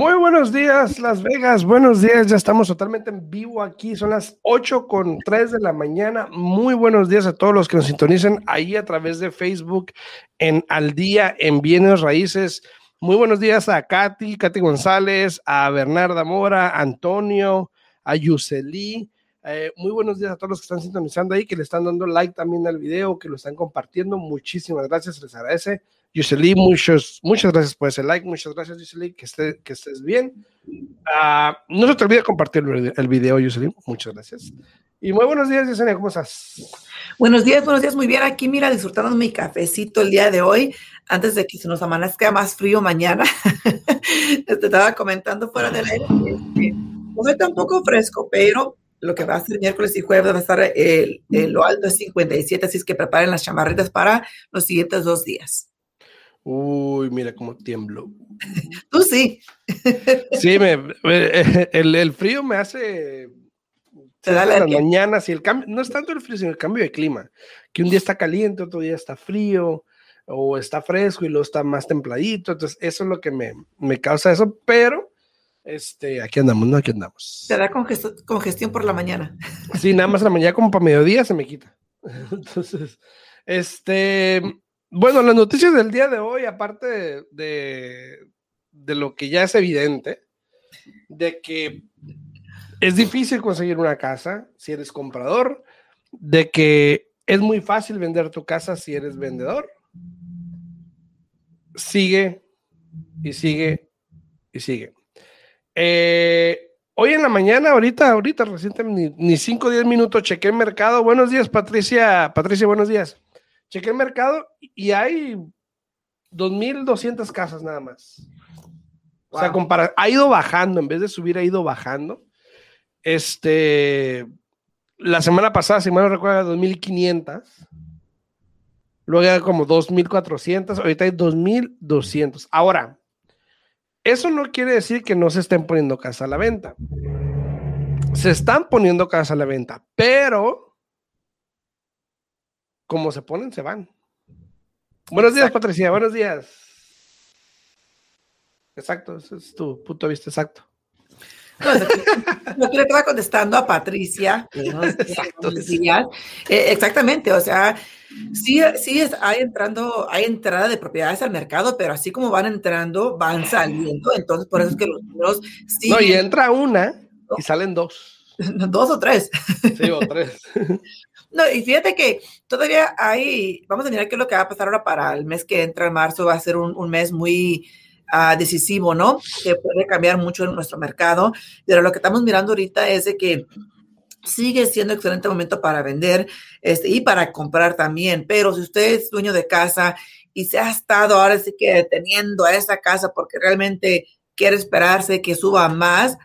Muy buenos días, Las Vegas. Buenos días, ya estamos totalmente en vivo aquí. Son las 8 con 3 de la mañana. Muy buenos días a todos los que nos sintonicen ahí a través de Facebook en Al Día en Bienes Raíces. Muy buenos días a Katy, Katy González, a Bernarda Mora, Antonio, a Yuseli. Eh, muy buenos días a todos los que están sintonizando ahí, que le están dando like también al video, que lo están compartiendo. Muchísimas gracias, les agradece. Yuseli, muchos, muchas gracias por ese like. Muchas gracias, Yuseli, que, esté, que estés bien. Uh, no se te olvide compartir el video, Yuseli. Muchas gracias. Y muy buenos días, Yesenia, ¿cómo estás? Buenos días, buenos días, muy bien. Aquí, mira, disfrutando mi cafecito el día de hoy, antes de que se nos amanezca más frío mañana. Te estaba comentando fuera del aire no soy tampoco fresco, pero lo que va a ser miércoles y jueves va a estar el, el, lo alto es 57, así es que preparen las chamarritas para los siguientes dos días. Uy, mira cómo tiemblo. Tú sí. Sí, me, el, el frío me hace se da las mañanas y el cambio, no es tanto el frío, sino el cambio de clima, que un día está caliente, otro día está frío, o está fresco y luego está más templadito, entonces eso es lo que me, me causa eso, pero este, aquí andamos, ¿no? Aquí andamos. Se da congestión, congestión por la mañana. Sí, nada más la mañana como para mediodía se me quita. Entonces, este, bueno, las noticias del día de hoy, aparte de, de, lo que ya es evidente, de que es difícil conseguir una casa si eres comprador, de que es muy fácil vender tu casa si eres vendedor. Sigue y sigue y sigue. Eh, hoy en la mañana, ahorita, ahorita, recientemente, ni 5 o 10 minutos, chequé el mercado. Buenos días, Patricia. Patricia, buenos días. Chequé el mercado y hay 2.200 casas nada más. Wow. O sea, compara ha ido bajando, en vez de subir, ha ido bajando. Este, la semana pasada, si mal no recuerdo, 2.500. Luego era como 2.400. Ahorita hay 2.200. Ahora, eso no quiere decir que no se estén poniendo casas a la venta. Se están poniendo casas a la venta, pero como se ponen, se van. Buenos días. Patricia. Buenos días. Exacto, ese es tu punto de vista exacto. No, que le estaba contestando a Patricia, Exacto. eh, exactamente, o sea, sí, sí es, hay entrando, hay entrada de propiedades al mercado, pero así como van entrando, van saliendo, entonces por eso es que los números sí. No, y entra una y salen dos. Dos o tres. Sí, o tres. No, y fíjate que todavía hay, vamos a mirar qué es lo que va a pasar ahora para el mes que entra en marzo, va a ser un, un mes muy uh, decisivo, ¿no? Que puede cambiar mucho en nuestro mercado, pero lo que estamos mirando ahorita es de que sigue siendo excelente momento para vender este, y para comprar también, pero si usted es dueño de casa y se ha estado ahora sí que teniendo a esa casa porque realmente quiere esperarse que suba más,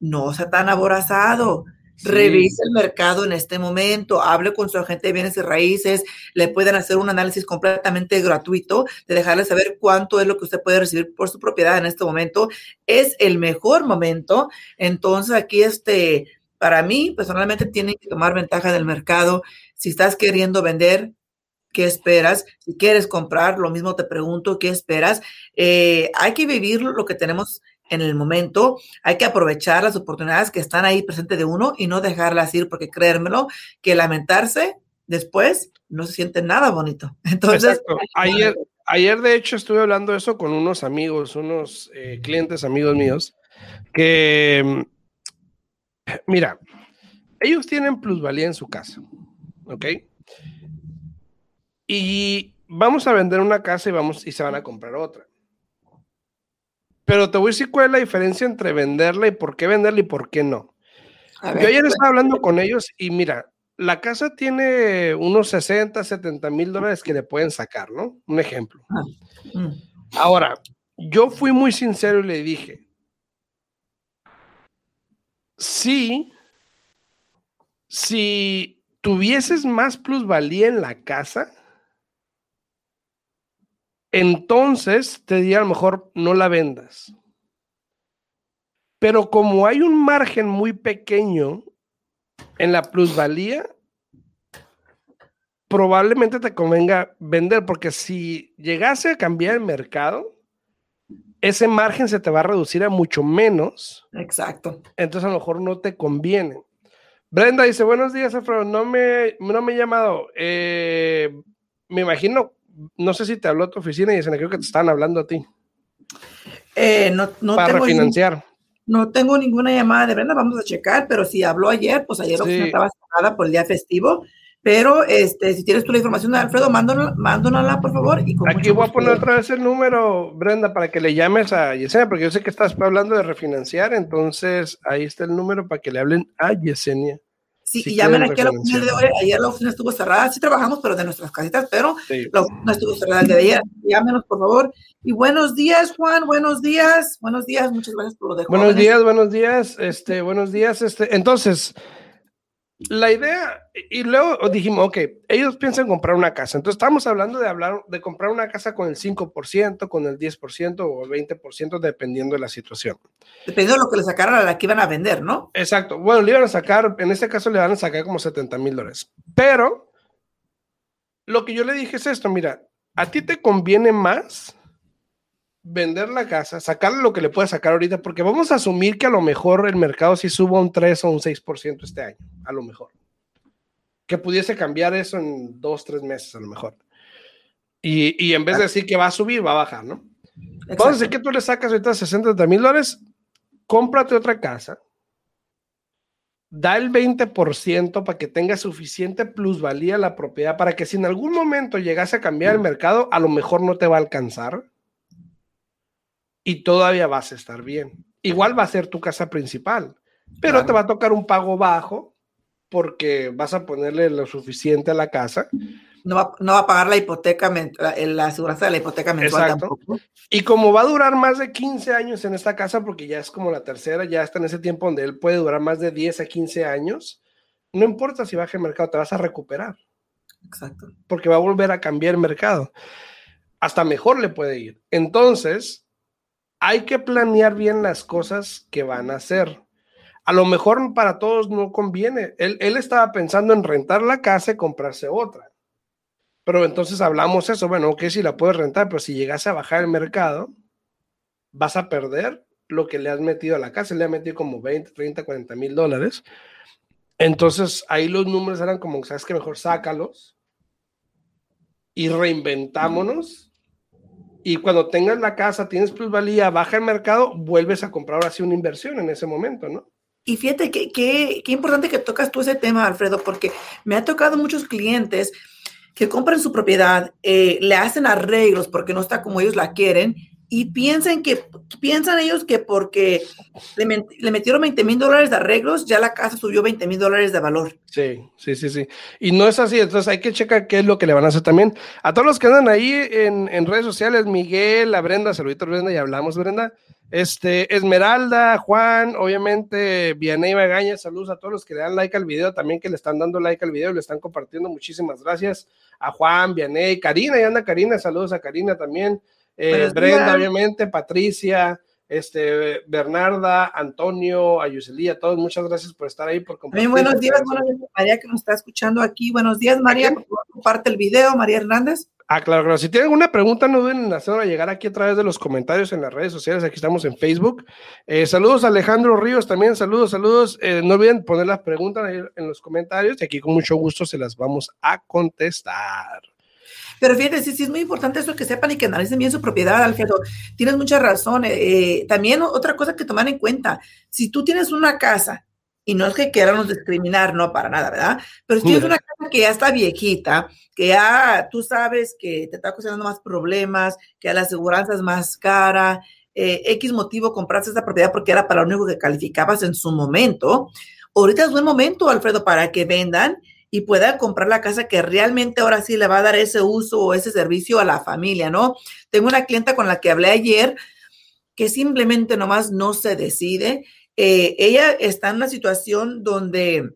no sea tan aborazado. Sí. Revise el mercado en este momento, hable con su agente de bienes y raíces, le pueden hacer un análisis completamente gratuito de dejarle saber cuánto es lo que usted puede recibir por su propiedad en este momento. Es el mejor momento. Entonces aquí, este, para mí, personalmente, tienen que tomar ventaja del mercado. Si estás queriendo vender, ¿qué esperas? Si quieres comprar, lo mismo te pregunto, ¿qué esperas? Eh, hay que vivir lo que tenemos en el momento. Hay que aprovechar las oportunidades que están ahí presentes de uno y no dejarlas ir, porque créermelo, que lamentarse después no se siente nada bonito. Entonces, ayer, ayer de hecho estuve hablando eso con unos amigos, unos eh, clientes amigos míos, que, mira, ellos tienen plusvalía en su casa, ¿ok? Y vamos a vender una casa y vamos y se van a comprar otra. Pero te voy a decir cuál es la diferencia entre venderla y por qué venderla y por qué no. Ver, Yo ayer estaba hablando con ellos y mira, la casa tiene unos 60, 70 mil dólares que le pueden sacar, ¿no? Un ejemplo. Ah, mm. Ahora, yo fui muy sincero y le dije, sí, si tuvieses más plusvalía en la casa, entonces te diría a lo mejor no la vendas. Pero como hay un margen muy pequeño en la plusvalía, probablemente te convenga vender, porque si llegase a cambiar el mercado, ese margen se te va a reducir a mucho menos. Exacto. Entonces a lo mejor no te conviene. Brenda dice, buenos días, Alfredo, no me, no me he llamado. Eh, me imagino, no sé si te habló tu oficina y creo que te están hablando a ti. Eh, no, no para refinanciar. No tengo ninguna llamada de Brenda, vamos a checar, pero si habló ayer, pues ayer oficina estaba cerrada por el día festivo. Pero este, si tienes tú la información de Alfredo, mándala, por favor. Y Aquí voy a poner otra vez el número, Brenda, para que le llames a Yesenia, porque yo sé que estás hablando de refinanciar, entonces ahí está el número para que le hablen a Yesenia. Sí, y llamen aquí a la oficina de hoy. Ayer la oficina estuvo cerrada. Sí trabajamos, pero de nuestras casitas, pero la oficina estuvo cerrada el día de ayer. Llámenos, por favor. Y buenos días, Juan. Buenos días. Buenos días. Muchas gracias por lo de Buenos días, buenos días. Este, buenos días. Este, entonces, la idea, y luego dijimos, ok, ellos piensan comprar una casa. Entonces estamos hablando de hablar de comprar una casa con el 5%, con el 10% o el 20%, dependiendo de la situación. Dependiendo de lo que le sacaron a la que iban a vender, ¿no? Exacto. Bueno, le iban a sacar, en este caso le van a sacar como 70 mil dólares. Pero lo que yo le dije es esto, mira, a ti te conviene más vender la casa, sacarle lo que le pueda sacar ahorita, porque vamos a asumir que a lo mejor el mercado sí suba un 3 o un 6% este año, a lo mejor. Que pudiese cambiar eso en dos, tres meses, a lo mejor. Y, y en vez de decir que va a subir, va a bajar, ¿no? Vamos a decir que tú le sacas ahorita 60 mil dólares, cómprate otra casa, da el 20% para que tenga suficiente plusvalía la propiedad, para que si en algún momento llegase a cambiar el mercado, a lo mejor no te va a alcanzar y todavía vas a estar bien. Igual va a ser tu casa principal, pero te va a tocar un pago bajo porque vas a ponerle lo suficiente a la casa. No va, no va a pagar la hipoteca, la, la aseguranza de la hipoteca mensual tampoco. Y como va a durar más de 15 años en esta casa, porque ya es como la tercera, ya está en ese tiempo donde él puede durar más de 10 a 15 años, no importa si baja el mercado, te vas a recuperar. Exacto. Porque va a volver a cambiar el mercado. Hasta mejor le puede ir. Entonces, hay que planear bien las cosas que van a hacer. A lo mejor para todos no conviene. Él, estaba pensando en rentar la casa y comprarse otra. Pero entonces hablamos eso, bueno, ok, si la puedes rentar, pero si llegase a bajar el mercado, vas a perder lo que le has metido a la casa. Le ha metido como 20, 30, 40 mil dólares. Entonces ahí los números eran como, sabes que mejor sácalos y reinventámonos y cuando tengas la casa, tienes plusvalía, baja el mercado, vuelves a comprar ahora sí una inversión en ese momento, ¿no? Y fíjate qué qué importante que tocas tú ese tema, Alfredo, porque me ha tocado muchos clientes que compran su propiedad, eh, le hacen arreglos porque no está como ellos la quieren y piensan que piensan ellos que porque le, metieron 20 mil dólares de arreglos, ya la casa subió 20 mil dólares de valor. Sí, sí, sí, sí. Y no es así, entonces hay que checar qué es lo que le van a hacer también. A todos los que andan ahí en, en redes sociales, Miguel, a Brenda, saluditos Brenda, y hablamos Brenda. Este, Esmeralda, Juan, obviamente, Vianey Magaña, saludos a todos los que le dan like al video, también que le están dando like al video le están compartiendo. Muchísimas gracias a Juan, Vianey, Karina, y anda Karina, saludos a Karina también. Eh, Brenda, obviamente, Patricia, este, Bernarda, Antonio, Ayuselía, todos, muchas gracias por estar ahí, por compartir. buenos días, buenos días, María que nos está escuchando aquí. Buenos días, María, comparte el video, María Hernández. Ah, claro, claro. Si tienen alguna pregunta, no duden en hacerla llegar aquí a través de los comentarios en las redes sociales. Aquí estamos en Facebook. Eh, saludos a Alejandro Ríos también. Saludos, saludos. Eh, no olviden poner las preguntas ahí en los comentarios y aquí con mucho gusto se las vamos a contestar. Pero fíjate, sí, sí es muy importante eso que sepan y que analicen bien su propiedad, Alfredo. Tienes mucha razón. Eh, eh, también otra cosa que tomar en cuenta, si tú tienes una casa, y no es que queramos discriminar, no para nada, ¿verdad? Pero si tienes una casa que ya está viejita, que ya tú sabes que te está causando más problemas, que la aseguranza es más cara, eh, X motivo compraste esa propiedad porque era para lo único que calificabas en su momento, ahorita es buen momento, Alfredo, para que vendan y pueda comprar la casa que realmente ahora sí le va a dar ese uso o ese servicio a la familia, ¿no? Tengo una clienta con la que hablé ayer que simplemente nomás no se decide, eh, ella está en una situación donde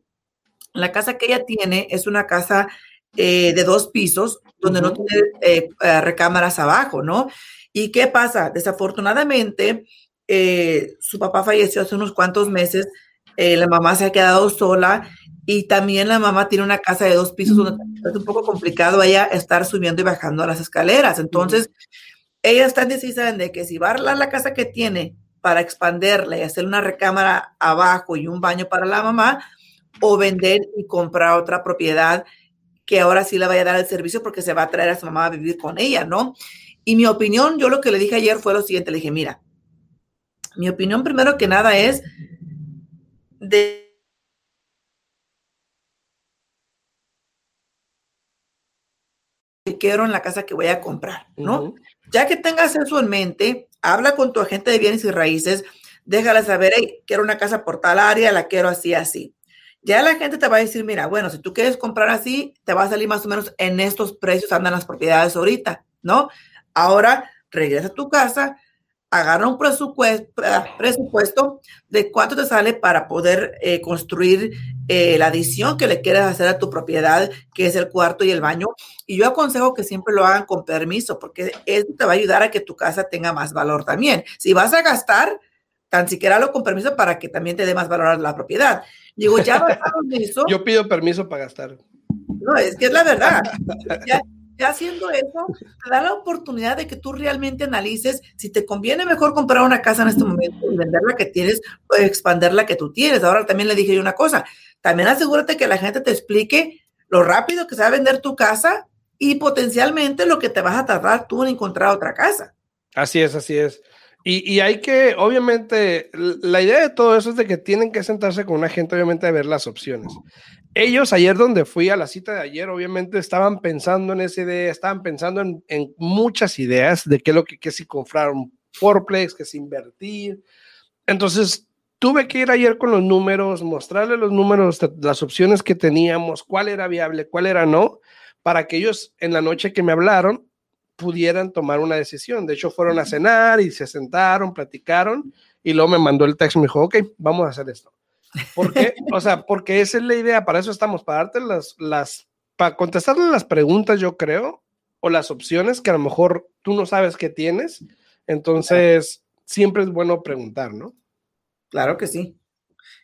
la casa que ella tiene es una casa eh, de dos pisos, donde no tiene eh, recámaras abajo, ¿no? ¿Y qué pasa? Desafortunadamente, su papá falleció hace unos cuantos meses, la mamá se ha quedado sola y también la mamá tiene una casa de dos pisos donde es un poco complicado ella estar subiendo y bajando las escaleras. Entonces, ella está indecisa de que si va a arreglar la casa que tiene para expanderla y hacer una recámara abajo y un baño para la mamá, o vender y comprar otra propiedad que ahora sí le vaya a dar el servicio porque se va a traer a su mamá a vivir con ella, ¿no? Y mi opinión, yo lo que le dije ayer fue lo siguiente, le dije, mira, mi opinión primero que nada es de quiero en la casa que voy a comprar, ¿no? Ya que tengas eso en mente, habla con tu agente de bienes y raíces, déjala saber, hey, quiero una casa por tal área, la quiero así, así. Ya la gente te va a decir, mira, bueno, si tú quieres comprar así, te va a salir más o menos en estos precios, andan las propiedades ahorita, ¿no? Ahora regresa a tu casa, agarra un presupuesto, presupuesto de cuánto te sale para poder eh, construir eh, la adición que le quieres hacer a tu propiedad, que es el cuarto y el baño. Y yo aconsejo que siempre lo hagan con permiso, porque eso te va a ayudar a que tu casa tenga más valor también. Si vas a gastar, tan siquiera lo con permiso para que también te dé más valor a la propiedad. Digo, ya eso. Yo pido permiso para gastar. No, es que es la verdad. Ya, haciendo eso, te da la oportunidad de que tú realmente analices si te conviene mejor comprar una casa en este momento y vender la que tienes o expandir la que tú tienes. Ahora también le dije yo una cosa, también asegúrate que la gente te explique lo rápido que se va a vender tu casa y potencialmente lo que te vas a tardar tú en encontrar otra casa. Así es, así es. Y, y, hay que, obviamente, la idea de todo eso es de que tienen que sentarse con una gente, obviamente, a ver las opciones ellos ayer donde fui a la cita de ayer, obviamente estaban pensando en esa idea, estaban pensando en, muchas ideas de qué es lo que, que si comprar un fourplex, que es invertir. Entonces, tuve que ir ayer con los números, mostrarle los números, las opciones que teníamos, cuál era viable, cuál era no, para que ellos en la noche que me hablaron pudieran tomar una decisión. De hecho, fueron a cenar y se sentaron, platicaron y luego me mandó el texto y me dijo, ok, vamos a hacer esto. ¿Por qué? O sea, porque esa es la idea, para eso estamos, para darte las, las, para contestarle las preguntas, yo creo, o las opciones que a lo mejor tú no sabes que tienes. Entonces, siempre es bueno preguntar, ¿no? Claro que sí.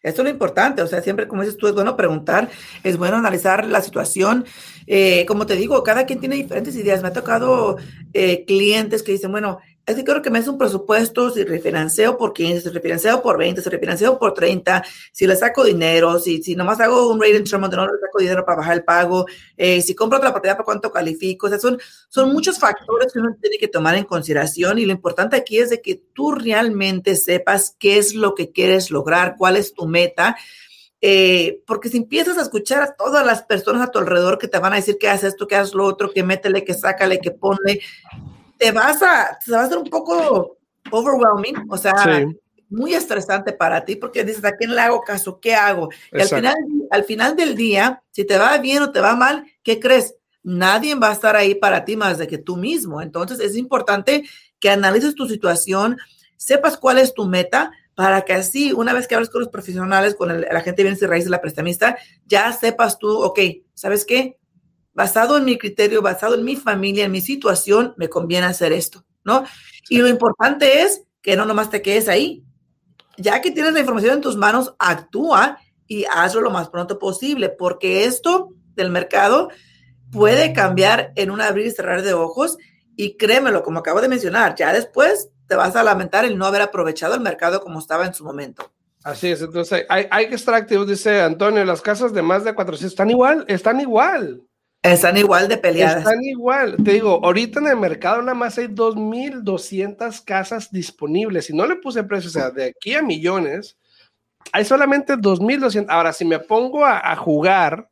Esto es lo importante, o sea, siempre como dices tú, es bueno preguntar, es bueno analizar la situación. Eh, como te digo, cada quien tiene diferentes ideas. Me ha tocado eh, clientes que dicen, bueno, es que creo que me hace un presupuesto, si refinanceo por 15, si refinanceo por 20, si refinanceo por 30, si le saco dinero, si, si nomás hago un rate donde no le saco dinero para bajar el pago, eh, si compro otra propiedad, para cuánto califico. O sea, son, son muchos factores que uno tiene que tomar en consideración y lo importante aquí es que tú realmente sepas qué es lo que quieres lograr, cuál es tu meta. Eh, porque si empiezas a escuchar a todas las personas a tu alrededor que te van a decir que haces esto, que haces lo otro, que métele, que sácale, que ponle, te vas a, te va a ser un poco overwhelming, o sea, muy estresante para ti porque dices, ¿a quién le hago caso? ¿Qué hago? Y al final, al final del día, si te va bien o te va mal, ¿qué crees? Nadie va a estar ahí para ti más de que tú mismo. Entonces es importante que analices tu situación, sepas cuál es tu meta, para que así, una vez que hables con los profesionales, con el, la gente de bienes y raíces, la prestamista, ya sepas tú, ok, ¿sabes qué? Basado en mi criterio, basado en mi familia, en mi situación, me conviene hacer esto, ¿no? Y lo importante es que no nomás te quedes ahí. Ya que tienes la información en tus manos, actúa y hazlo lo más pronto posible, porque esto del mercado puede cambiar en un abrir y cerrar de ojos y créemelo, como acabo de mencionar, ya después te vas a lamentar el no haber aprovechado el mercado como estaba en su momento. Así es, entonces hay, hay que estar activos, dice Antonio, las casas de más de 400 están igual, están igual. Están igual de peleadas. Están igual. Te digo, ahorita en el mercado nada más hay 2.200 casas disponibles. Si no le puse precio, o sea, de aquí a millones, hay solamente 2.200. Ahora, si me pongo a, jugar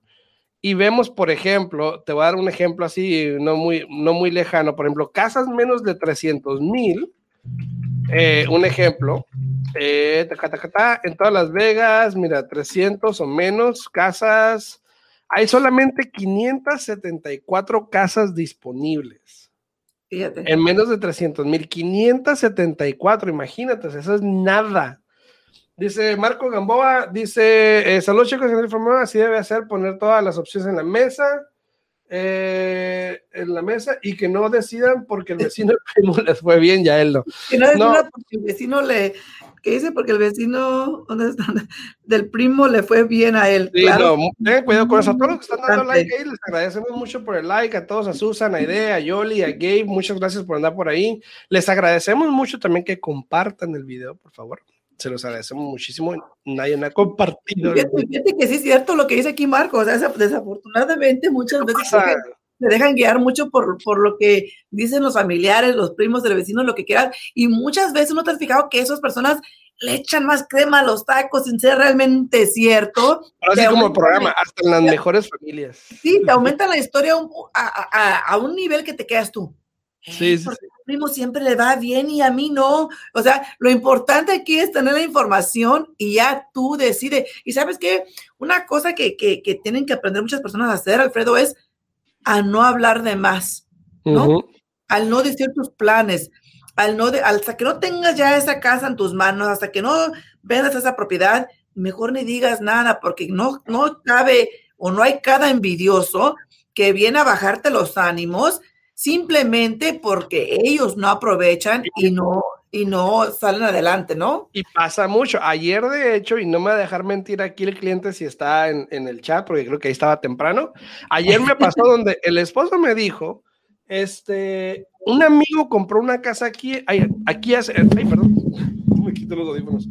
y vemos, por ejemplo, te voy a dar un ejemplo así, no muy, no muy lejano, por ejemplo, casas menos de 300 mil, eh, un ejemplo, eh, en todas Las Vegas, mira, 300 o menos casas hay solamente 574 casas disponibles. Fíjate. En menos de 300 mil, 574, imagínate, eso es nada. Dice Marco Gamboa, dice, eh, saludos chicos, así debe hacer, poner todas las opciones en la mesa, eh, en la mesa y que no decidan porque el vecino primo les fue bien, ya él no. Que no decidan porque el vecino le, ¿qué dice? Porque el vecino, ¿dónde están? Del primo le fue bien a él. Sí, claro. no, tengan cuidado con eso. A todos los que están dando like ahí, les agradecemos mucho por el like, a todos, a Susan, a Idea, a Yoli, a Gabe, muchas gracias por andar por ahí. Les agradecemos mucho también que compartan el video, por favor se los agradecemos muchísimo. Nadie me ha compartido. Fíjate, que sí es cierto lo que dice aquí Marco. O sea, desafortunadamente muchas veces se dejan guiar mucho por, por lo que dicen los familiares, los primos del vecino, lo que quieran. Y muchas veces no te has fijado que esas personas le echan más crema a los tacos sin ser realmente cierto. Así como el programa, hasta en las mejores familias. Sí, te aumenta la historia a, a, a un nivel que te quedas tú. Sí, sí, primo siempre le va bien y a mí no. O sea, lo importante aquí es tener la información y ya tú decides. Y sabes qué? Una cosa que, que, que tienen que aprender muchas personas a hacer, Alfredo, es a no hablar de más, ¿no? Al no decir tus planes, al no de, hasta que no tengas ya esa casa en tus manos, hasta que no vendas esa propiedad, mejor ni digas nada, porque no, no cabe o no hay cada envidioso que viene a bajarte los ánimos simplemente porque ellos no aprovechan y no y no salen adelante, ¿no? Y pasa mucho. Ayer, de hecho, y no me va a dejar mentir aquí el cliente si está en, en el chat, porque creo que ahí estaba temprano. Ayer me pasó donde el esposo me dijo, este, un amigo compró una casa aquí, aquí hace, ay, perdón, me quito los audífonos.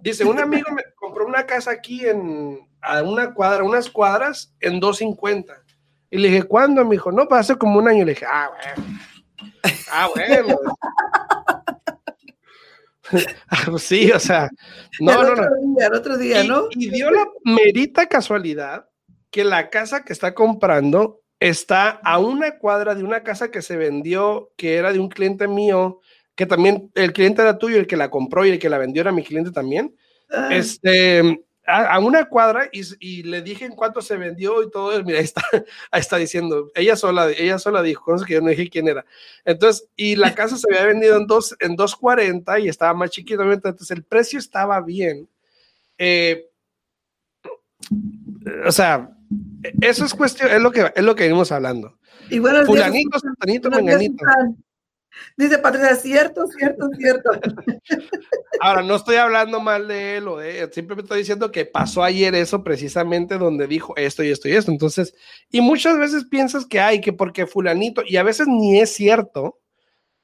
Dice, un amigo me compró una casa aquí en, a una cuadra, unas cuadras en 250 y le dije, ¿cuándo? Me dijo, no, para hace como un año. Le dije, ah, bueno. Ah, bueno. Ah, pues sí, o sea, no, el no, otro no. Día, el otro día, y, ¿no? Y dio la merita casualidad que la casa que está comprando está a una cuadra de una casa que se vendió, que era de un cliente mío, que también el cliente era tuyo, el que la compró y el que la vendió era mi cliente también. Ay. Este, a, a, una cuadra y, y, le dije en cuánto se vendió y todo. Mira, ahí está, ahí está diciendo, ella sola, ella sola dijo, no sé que yo no dije quién era. Entonces, y la casa se había vendido en, dos, en 240 y estaba más chiquito. Entonces, el precio estaba bien. Eh, o sea, eso es cuestión, es lo que, es lo que venimos hablando. Y bueno, Fulanito, Santanito, Menganito. Dice Patricia, cierto, cierto, cierto. Ahora, no estoy hablando mal de él o de él, simplemente estoy diciendo que pasó ayer eso precisamente donde dijo esto y esto y esto. Entonces, y muchas veces piensas que hay, que porque fulanito, y a veces ni es cierto,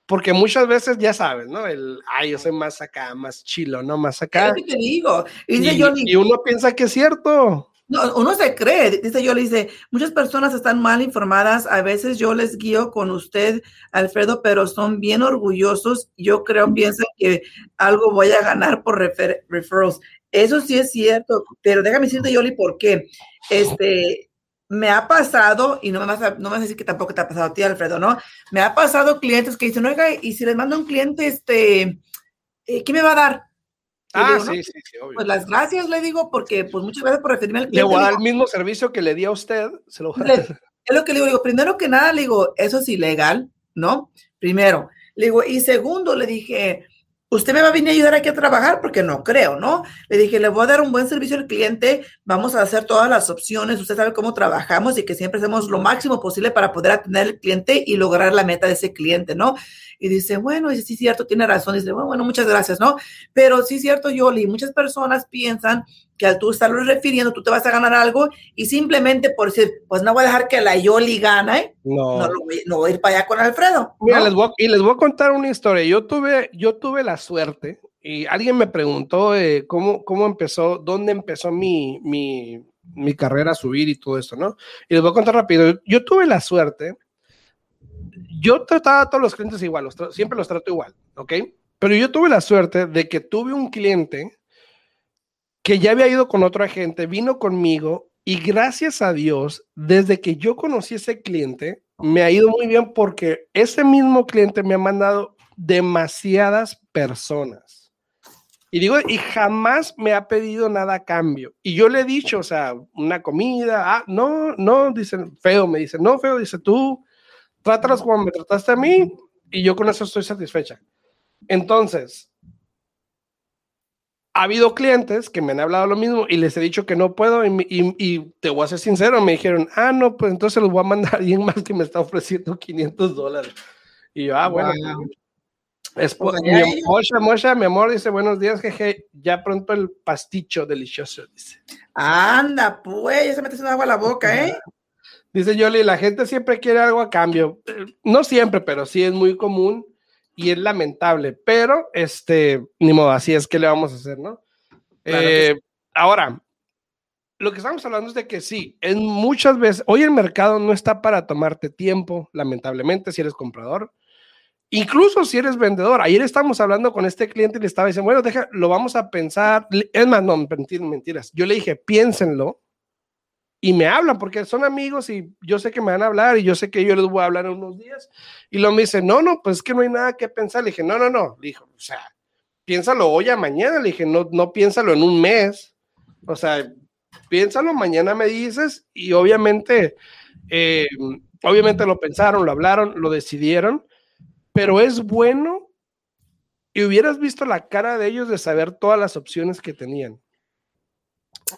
porque muchas veces ya sabes, ¿no? El, ay, yo soy más acá, más chilo, ¿no? Más acá. Es que te digo. Y, y, y uno piensa que es cierto. No, uno se cree, dice yo, le dice, muchas personas están mal informadas, a veces yo les guío con usted, Alfredo, pero son bien orgullosos, yo creo, piensan que algo voy a ganar por refer referrals. Eso sí es cierto, pero déjame decirte, Yoli, por qué. Este, me ha pasado, y no me, vas a, no me vas a decir que tampoco te ha pasado a ti, Alfredo, ¿no? Me ha pasado clientes que dicen, oiga, y si les mando un cliente, este, ¿qué me va a dar? Ah, digo, sí, no, sí, sí, obvio. Pues las gracias le digo, porque pues muchas gracias por referirme al cliente. Le voy a dar el mismo servicio que le di a usted, se lo voy a le- dar. es lo que le digo, digo, primero que nada, le digo, eso es ilegal, ¿no? Primero, le digo, y segundo, le dije, usted me va a venir a ayudar aquí a trabajar porque no creo, ¿no? Le dije, le voy a dar un buen servicio al cliente, vamos a hacer todas las opciones, usted sabe cómo trabajamos y que siempre hacemos lo máximo posible para poder atender al cliente y lograr la meta de ese cliente, ¿no? Y dice, bueno, dice, sí, cierto, tiene razón, dice, bueno, bueno, muchas gracias, ¿no? Pero sí, cierto, Yoli, muchas personas piensan que al tú estarlo refiriendo, tú te vas a ganar algo y simplemente por decir, pues no voy a dejar que la Yoli gane, No. no, lo voy, no voy a ir para allá con Alfredo. Mira, ¿no? les voy a- y les voy a contar una historia. Yo tuve, yo tuve la suerte y alguien me preguntó eh, cómo, cómo empezó, dónde empezó mi, mi, mi carrera a subir y todo esto, ¿no? Y les voy a contar rápido. Yo tuve la suerte. Yo trataba a todos los clientes igual, los siempre los trato igual, ¿ok? Pero yo tuve la suerte de que tuve un cliente que ya había ido con otro agente, vino conmigo y gracias a Dios, desde que yo conocí a ese cliente, me ha ido muy bien porque ese mismo cliente me ha mandado demasiadas personas. Y digo, y jamás me ha pedido nada a cambio. Y yo le he dicho, o sea, una comida, ah, no, no, dicen, feo, me dice, no, feo, dice, tú trátalos como me trataste a mí y yo con eso estoy satisfecha. Entonces, ha habido clientes que me han hablado lo mismo y les he dicho que no puedo y, te voy a ser sincero, me dijeron, ah, no, pues entonces los voy a mandar a alguien más que me está ofreciendo 500 dólares. Y yo, ah, bueno. Es pues, mi, mi amor, dice, buenos días, jeje, ya pronto el pasticho delicioso, dice. Anda, pues, ya se mete agua a la boca, ¿eh? Dice Yoli, la gente siempre quiere algo a cambio. No siempre, pero sí es muy común y es lamentable, pero este, ni modo, así es que le vamos a hacer, ¿no? Eh, ahora, lo que estamos hablando es de que sí, en muchas veces, hoy el mercado no está para tomarte tiempo, lamentablemente, si eres comprador, incluso si eres vendedor. Ayer estamos hablando con este cliente y le estaba diciendo, bueno, deja, lo vamos a pensar, es más, no, mentiras, yo le dije, piénsenlo, y me hablan porque son amigos y yo sé que me van a hablar y yo sé que yo les voy a hablar en unos días. Y lo me dice, no, no, pues es que no hay nada que pensar. Le dije, no, no, no. Le dijo, o sea, piénsalo hoy a mañana. Le dije, no, no piénsalo en un mes. O sea, piénsalo, mañana me dices y obviamente, eh, obviamente lo pensaron, lo hablaron, lo decidieron, pero es bueno y hubieras visto la cara de ellos de saber todas las opciones que tenían.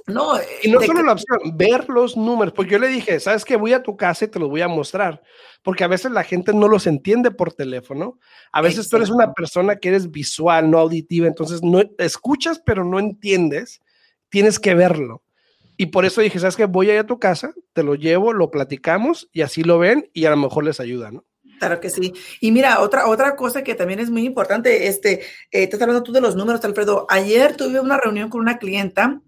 No, y no solo la opción, ver los números, porque yo le dije, sabes que voy a tu casa y te los voy a mostrar, porque a veces la gente no los entiende por teléfono, a veces tú eres una persona que eres visual, no auditiva, entonces no escuchas pero no entiendes, tienes que verlo. Y por eso dije, sabes que voy a ir a tu casa, te lo llevo, lo platicamos y así lo ven y a lo mejor les ayuda, ¿no? Claro que sí. Y mira, otra, otra cosa que también es muy importante, este, eh, te estás hablando tú de los números, Alfredo. Ayer tuve una reunión con una clienta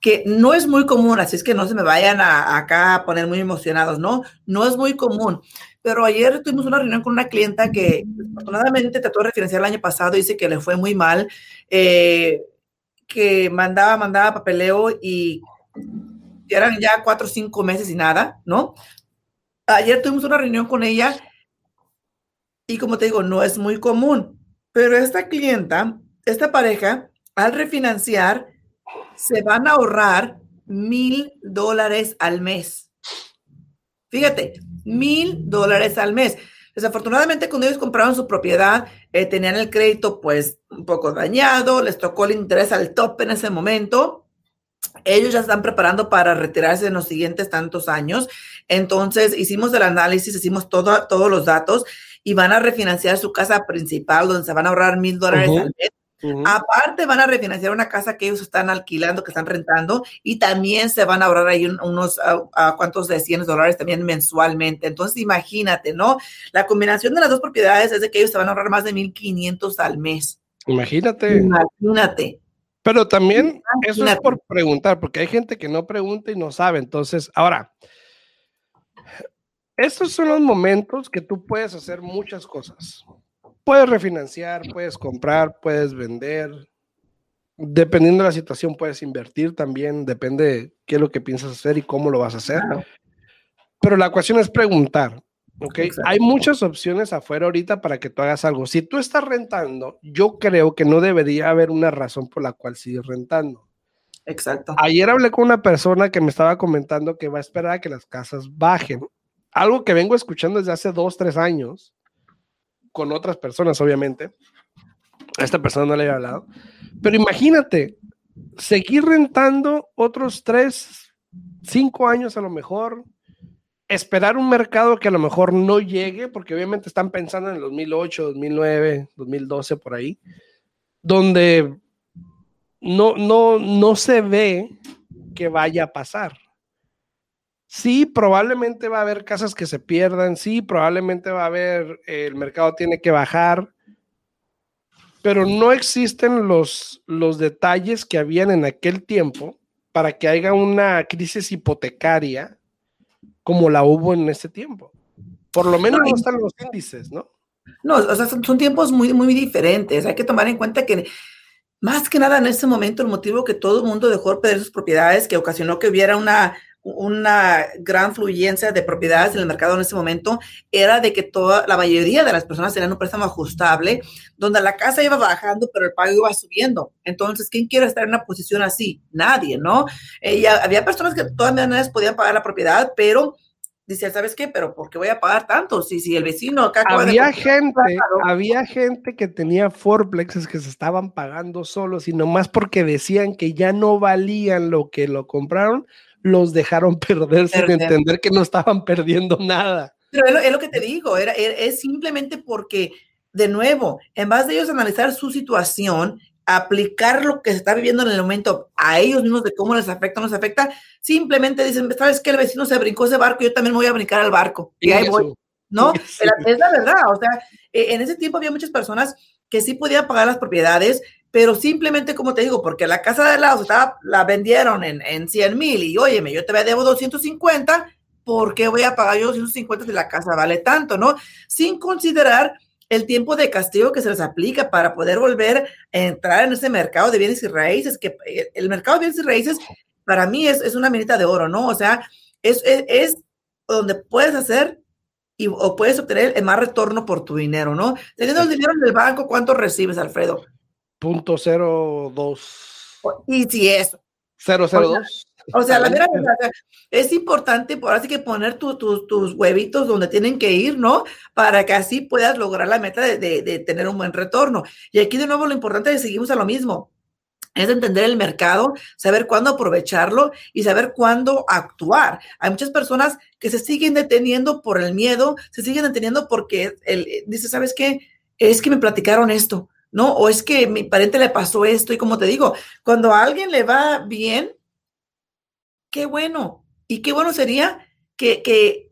que no es muy común, así es que no se me vayan a, acá a poner muy emocionados, ¿no? No es muy común. Pero ayer tuvimos una reunión con una clienta que afortunadamente trató de refinanciar el año pasado, dice que le fue muy mal, eh, que mandaba, mandaba papeleo y eran ya cuatro o cinco meses y nada, ¿no? Ayer tuvimos una reunión con ella y como te digo, no es muy común, pero esta clienta, esta pareja, al refinanciar, se van a ahorrar mil dólares al mes. Fíjate, mil dólares al mes. Desafortunadamente, cuando ellos compraron su propiedad, eh, tenían el crédito pues un poco dañado, les tocó el interés al top en ese momento. Ellos ya están preparando para retirarse en los siguientes tantos años. Entonces, hicimos el análisis, hicimos todo, todos los datos y van a refinanciar su casa principal, donde se van a ahorrar mil dólares al mes Aparte van a refinanciar una casa que ellos están alquilando, que están rentando, y también se van a ahorrar ahí unos a, cuantos de 100 dólares también mensualmente. Entonces imagínate, ¿no? La combinación de las dos propiedades es de que ellos se van a ahorrar más de 1.500 al mes. Imagínate. Imagínate. Pero también eso es por preguntar, porque hay gente que no pregunta y no sabe. Entonces, ahora, estos son los momentos que tú puedes hacer muchas cosas puedes refinanciar, puedes comprar, puedes vender. Dependiendo de la situación, puedes invertir también, depende de qué es lo que piensas hacer y cómo lo vas a hacer. Pero la cuestión es preguntar, ¿ok? Hay muchas opciones afuera ahorita para que tú hagas algo. Si tú estás rentando, yo creo que no debería haber una razón por la cual sigues rentando. Exacto. Ayer hablé con una persona que me estaba comentando que va a esperar a que las casas bajen. Algo que vengo escuchando desde hace dos, tres años con otras personas, obviamente. A esta persona no le había hablado. Pero imagínate, seguir rentando otros tres, cinco años a lo mejor, esperar un mercado que a lo mejor no llegue, porque obviamente están pensando en el 2008, 2009, 2012, por ahí, donde no, no, no se ve que vaya a pasar. Sí, probablemente va a haber casas que se pierdan, sí, probablemente va a haber, eh, el mercado tiene que bajar, pero no existen los, los detalles que habían en aquel tiempo para que haya una crisis hipotecaria como la hubo en ese tiempo. Por lo menos no, están los índices, ¿no? No, o sea, son, son, tiempos muy, muy diferentes. Hay que tomar en cuenta que más que nada en ese momento el motivo que todo el mundo dejó de perder sus propiedades, que ocasionó que hubiera una una gran fluyencia de propiedades en el mercado en ese momento era de que toda la mayoría de las personas tenían un préstamo ajustable donde la casa iba bajando pero el pago iba subiendo. Entonces, ¿quién quiere estar en una posición así? Nadie, ¿no? Eh, había personas que todavía no podían pagar la propiedad, pero dice, ¿sabes qué? Pero ¿por qué voy a pagar tanto? Si, si el vecino acá... Había gente, había gente que tenía fourplexes que se estaban pagando solos y nomás porque decían que ya no valían lo que lo compraron, los dejaron perder, sin entender que no estaban perdiendo nada. Pero es lo, que te digo, era, es simplemente porque, de nuevo, en vez de ellos analizar su situación, aplicar lo que se está viviendo en el momento a ellos mismos de cómo les afecta o no les afecta, simplemente dicen, ¿sabes qué? El vecino se brincó ese barco, yo también me voy a brincar al barco. Y, ahí voy. ¿No? Es la verdad. O sea, e, en ese tiempo había muchas personas que sí podían pagar las propiedades, pero simplemente, como te digo, porque la casa de lado estaba, la vendieron en, en 100 mil y, óyeme, yo te debo 250, ¿por qué voy a pagar yo 250 si la casa vale tanto, no? Sin considerar el tiempo de castigo que se les aplica para poder volver a entrar en ese mercado de bienes y raíces, que eh, el mercado de bienes y raíces para mí es, es una minita de oro, ¿no? O sea, es, es, donde puedes hacer y, o puedes obtener el más retorno por tu dinero, ¿no? Teniendo el dinero en el banco, ¿cuánto recibes, Alfredo? Punto cero dos. Y si eso. Cero cero dos. O sea, la verdad, es importante por así que poner tus huevitos donde tienen que ir, ¿no? Para que así puedas lograr la meta de, tener un buen retorno. Y aquí de nuevo lo importante es que seguimos a lo mismo es entender el mercado, saber cuándo aprovecharlo y saber cuándo actuar. Hay muchas personas que se siguen deteniendo por el miedo, se siguen deteniendo porque el, dice, ¿sabes qué? Es que me platicaron esto, ¿no? O es que mi pariente le pasó esto y como te digo, cuando a alguien le va bien, qué bueno. Y qué bueno sería que,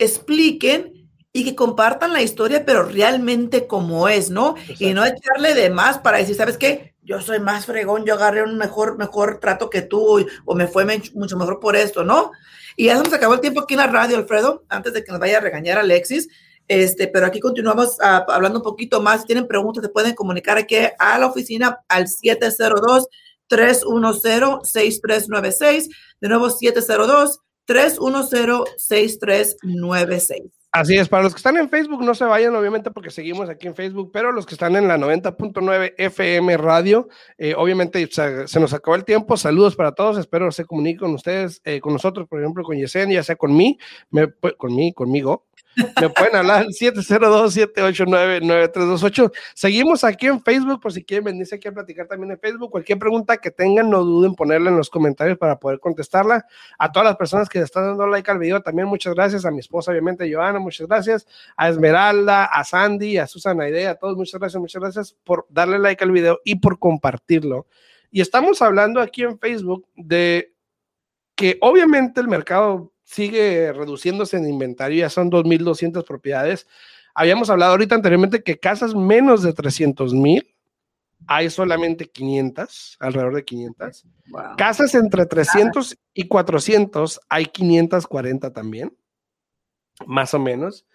expliquen y que compartan la historia, pero realmente como es, ¿no? Y no echarle de más para decir, ¿sabes qué? Yo soy más fregón, yo agarré un mejor, mejor trato que tú o me fue mucho mejor por esto, ¿no? Y ya se nos acabó el tiempo aquí en la radio, Alfredo, antes de que nos vaya a regañar Alexis. Este, pero aquí continuamos ah, hablando un poquito más. Si tienen preguntas, se pueden comunicar aquí a la oficina al 702 310-6396. De nuevo, 702-310-6396. Así es, para los que están en Facebook, no se vayan, obviamente, porque seguimos aquí en Facebook, pero los que están en la 90.9 FM Radio, eh, obviamente se, nos acabó el tiempo. Saludos para todos, espero se comuniquen con ustedes, eh, con nosotros, por ejemplo, con Yesenia, ya sea con mí, me, con mí, conmigo, me pueden hablar al 702-789-9328. Seguimos aquí en Facebook por si quieren venirse aquí a platicar también en Facebook. Cualquier pregunta que tengan, no duden en ponerla en los comentarios para poder contestarla. A todas las personas que están dando like al video, también muchas gracias. A mi esposa, obviamente, Joana, muchas gracias. A Esmeralda, a Sandy, a Susana Idea, a todos, muchas gracias, muchas gracias por darle like al video y por compartirlo. Y estamos hablando aquí en Facebook de que obviamente el mercado sigue reduciéndose en inventario, ya son 2.200 propiedades. Habíamos hablado ahorita anteriormente que casas menos de 300 mil, hay solamente 500, alrededor de 500. Casas entre 300 y 400, hay 540 también, más o menos.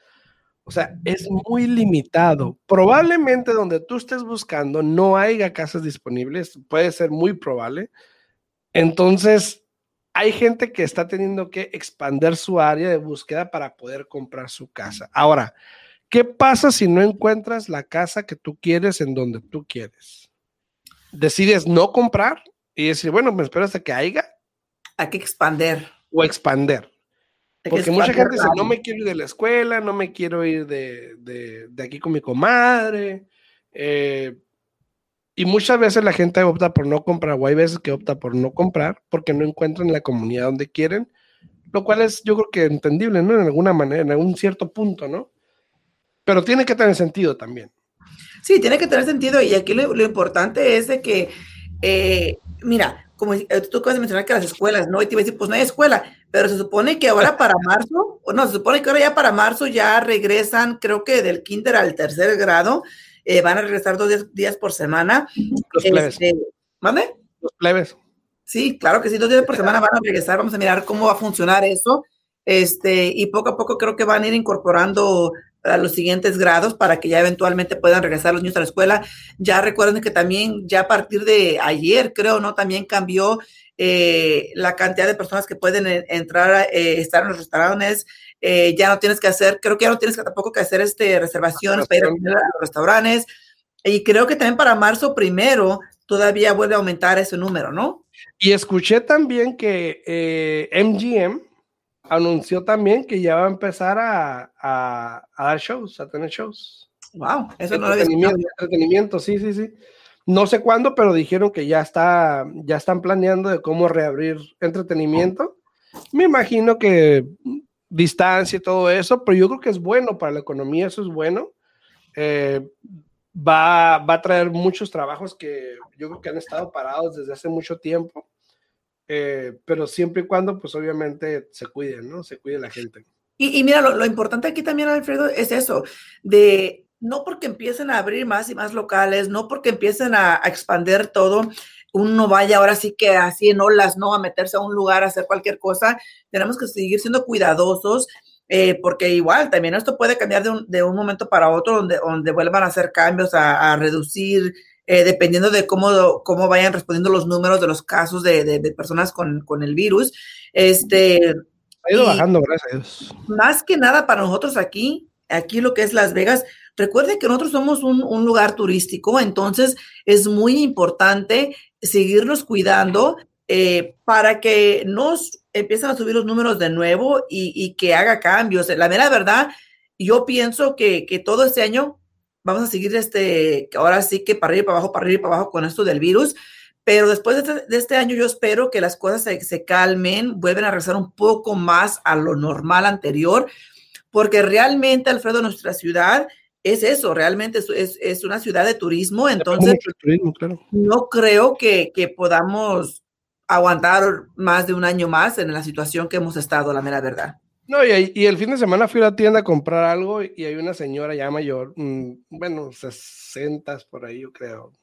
O sea, es muy limitado. Probablemente donde tú estés buscando no haya casas disponibles, puede ser muy probable. Entonces, hay gente que está teniendo que expandir su área de búsqueda para poder comprar su casa. Ahora, ¿qué pasa si no encuentras la casa que tú quieres en donde tú quieres? Decides no comprar y decir, bueno, me espero hasta que haya. Hay que expander. O expander. Porque mucha gente dice, no me quiero ir de la escuela, no me quiero ir de, de aquí con mi comadre. Eh, y muchas veces la gente opta por no comprar, o hay veces que opta por no comprar porque no encuentran la comunidad donde quieren, lo cual es yo creo que entendible, ¿no? En alguna manera, en algún cierto punto, ¿no? Pero tiene que tener sentido también. Sí, tiene que tener sentido y aquí lo, importante es de que, eh, mira, como eh, tú acabas de mencionar que las escuelas, ¿no? Y te iba a decir, pues no hay escuela, pero se supone que ahora para marzo, o no, se supone que ahora ya para marzo ya regresan, creo que del kinder al tercer grado, eh, van a regresar dos días, por semana. Los plebes. Este, ¿Mande? Los plebes. Sí, claro que sí, dos días por semana van a regresar, vamos a mirar cómo va a funcionar eso. Este, y poco a poco creo que van a ir incorporando a los siguientes grados para que ya eventualmente puedan regresar los niños a la escuela. Ya recuerden que también ya a partir de ayer, creo, ¿no? También cambió eh, la cantidad de personas que pueden eh, entrar, eh, estar en los restaurantes, eh, ya no tienes que hacer, creo que ya no tienes que, tampoco que hacer este, reservaciones para ir a los restaurantes. Y creo que también para marzo primero todavía vuelve a aumentar ese número, ¿no? Y escuché también que MGM anunció también que ya va a empezar a, a, dar shows, a tener shows. Wow, eso no lo entretenimiento, entretenimiento, sí, sí, sí. No sé cuándo, pero dijeron que ya está, ya están planeando de cómo reabrir entretenimiento. Me imagino que distancia y todo eso, pero yo creo que es bueno para la economía, eso es bueno. Eh, va, va, a traer muchos trabajos que yo creo que han estado parados desde hace mucho tiempo, eh, pero siempre y cuando, pues obviamente se cuiden, ¿no? Se cuide la gente. Y, y mira, lo, lo, importante aquí también, Alfredo, es eso, de no porque empiecen a abrir más y más locales, no porque empiecen a, a expandir todo, uno vaya ahora sí que así en olas, ¿no? A meterse a un lugar, a hacer cualquier cosa. Tenemos que seguir siendo cuidadosos. Eh, porque igual también esto puede cambiar de un, de un, momento para otro, donde, donde vuelvan a hacer cambios, a, a reducir, eh, dependiendo de cómo, cómo vayan respondiendo los números de los casos de, de, de personas con, con, el virus. Este, ha ido bajando, gracias a Dios. Más que nada para nosotros aquí, aquí lo que es Las Vegas, recuerde que nosotros somos un, un lugar turístico, entonces es muy importante seguirnos cuidando eh, para que nos empiecen a subir los números de nuevo y, y que haga cambios. La mera verdad, yo pienso que, que, todo este año vamos a seguir este, ahora sí que para arriba y para abajo, para arriba y para abajo con esto del virus. Pero después de este, de este año yo espero que las cosas se, se, calmen, vuelven a regresar un poco más a lo normal anterior, porque realmente, Alfredo, nuestra ciudad es eso, realmente es, es, es una ciudad de turismo, entonces turismo, claro. no creo que, que, podamos aguantar más de un año más en la situación que hemos estado, la mera verdad. No, y, y, el fin de semana fui a la tienda a comprar algo y hay una señora ya mayor, mmm, bueno, 60 por ahí yo creo,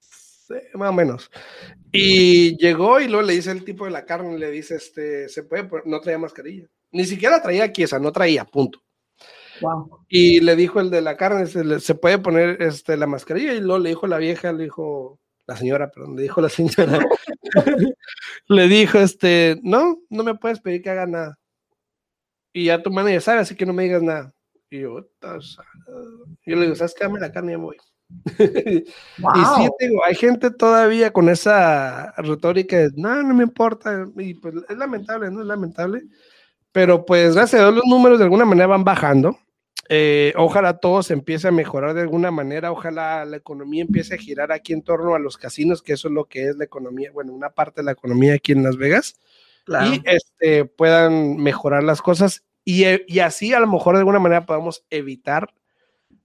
sí, más o menos. Y llegó y luego le dice el tipo de la carne, le dice, este, se puede, no traía mascarilla. Ni siquiera traía aquí esa, no traía, punto. Wow. Y le dijo el de la carne, se, se, puede poner este, la mascarilla, y luego le dijo la vieja, le dijo, la señora, perdón, le dijo la señora, le dijo, este, no, no me puedes pedir que haga nada. Y ya tu ya sabe, así que no me digas nada. Y yo, yo le digo, ¿sabes qué? Dame la carne ya voy. wow. Y sí, digo, hay gente todavía con esa retórica de, no, no me importa. Y pues es lamentable, ¿no? Es lamentable. Pero pues gracias a Dios los números de alguna manera van bajando. Eh, ojalá todo se empiece a mejorar de alguna manera, ojalá la economía empiece a girar aquí en torno a los casinos, que eso es lo que es la economía, bueno, una parte de la economía aquí en Las Vegas, claro. y este, puedan mejorar las cosas y, y, así a lo mejor de alguna manera podamos evitar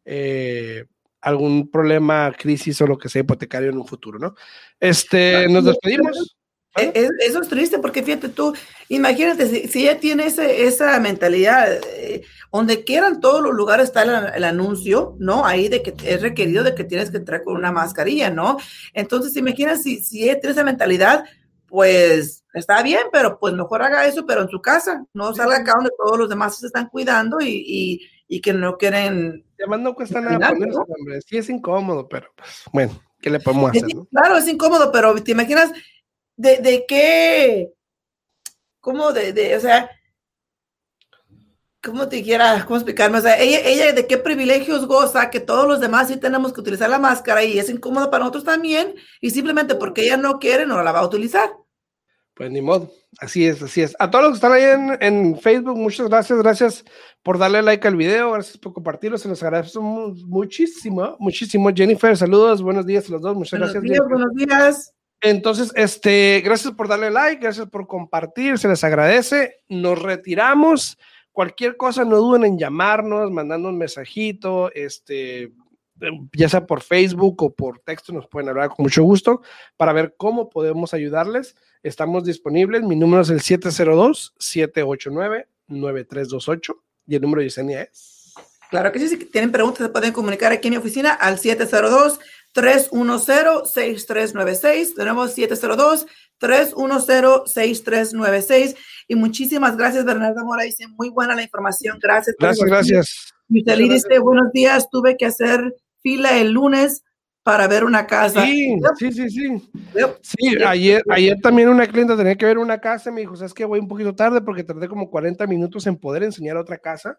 eh, algún problema, crisis o lo que sea hipotecario en un futuro, ¿no? Este, nos despedimos. ¿Vale? E, eso es triste porque fíjate tú, imagínate, si, si ella tiene ese, esa mentalidad, eh, donde quieran todos los lugares está el, el, anuncio, ¿no? Ahí de que es requerido de que tienes que entrar con una mascarilla, ¿no? Entonces, imagina si, si ella tiene esa mentalidad, pues está bien, pero pues mejor haga eso, pero en su casa, no salga acá donde todos los demás se están cuidando y, y, y que no quieren. Además, no cuesta nada ponerse, ¿no? hombre. Sí es incómodo, pero pues, bueno, ¿qué le podemos hacer? ¿no? Claro, es incómodo, pero te imaginas de, de qué, cómo de, de, o sea, ¿cómo te dijera, cómo explicarme? O sea, ella, ella de qué privilegios goza, que todos los demás sí tenemos que utilizar la máscara y es incómodo para nosotros también, y simplemente porque ella no quiere, no la va a utilizar. Pues ni modo, así es, así es. A todos los que están ahí en, en Facebook, muchas gracias, gracias por darle like al video, gracias por compartirlo, se los agradecemos muchísimo, muchísimo. Jennifer, saludos, buenos días a los dos, muchas buenos gracias. Días, buenos días. Entonces, este, gracias por darle like, gracias por compartir, se les agradece. Nos retiramos cualquier cosa, no duden en llamarnos, mandando un mensajito, este, em, ya sea por Facebook o por texto, nos pueden hablar con mucho gusto para ver cómo podemos ayudarles. Estamos disponibles. Mi número es el 702-789-9328 y el número de Yesenia es. Claro que sí, si tienen preguntas, se pueden comunicar aquí en mi oficina al 702. 310-6396, de nuevo 702 310-6396. Y muchísimas gracias, Bernardo Mora. Dice, muy buena la información. Gracias. Gracias, gracias. Buenos días. Tuve que hacer fila el lunes para ver una casa. Sí, sí, sí, sí. Ayer, ayer también una clienta tenía que ver una casa y me dijo, sabes que voy un poquito tarde porque tardé como 40 minutos en poder enseñar otra casa.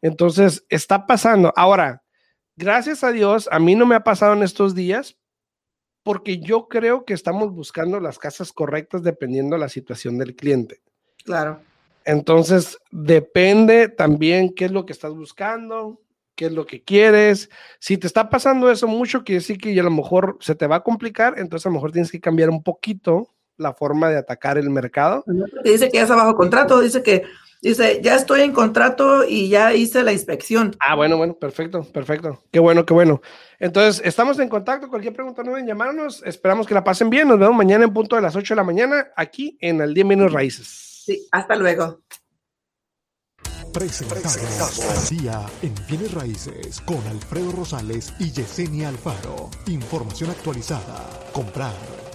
Entonces, está pasando. Ahora, gracias a Dios, a mí no me ha pasado en estos días, porque yo creo que estamos buscando las casas correctas dependiendo de la situación del cliente. Claro. Entonces, depende también qué es lo que estás buscando, qué es lo que quieres. Si te está pasando eso mucho, quiere decir que a lo mejor se te va a complicar, entonces a lo mejor tienes que cambiar un poquito la forma de atacar el mercado. Dice que ya está bajo contrato, dice que dice, ya estoy en contrato y ya hice la inspección. Ah, bueno, bueno, perfecto, perfecto. Qué bueno, qué bueno. Entonces, estamos en contacto. Cualquier pregunta no deben llamarnos. Esperamos que la pasen bien. Nos vemos mañana en punto de las 8 de la mañana aquí en el 10 Menos Raíces. Sí, hasta luego. Presentamos al día en Bienes Raíces con Alfredo Rosales y Yesenia Alfaro. Información actualizada. Comprar,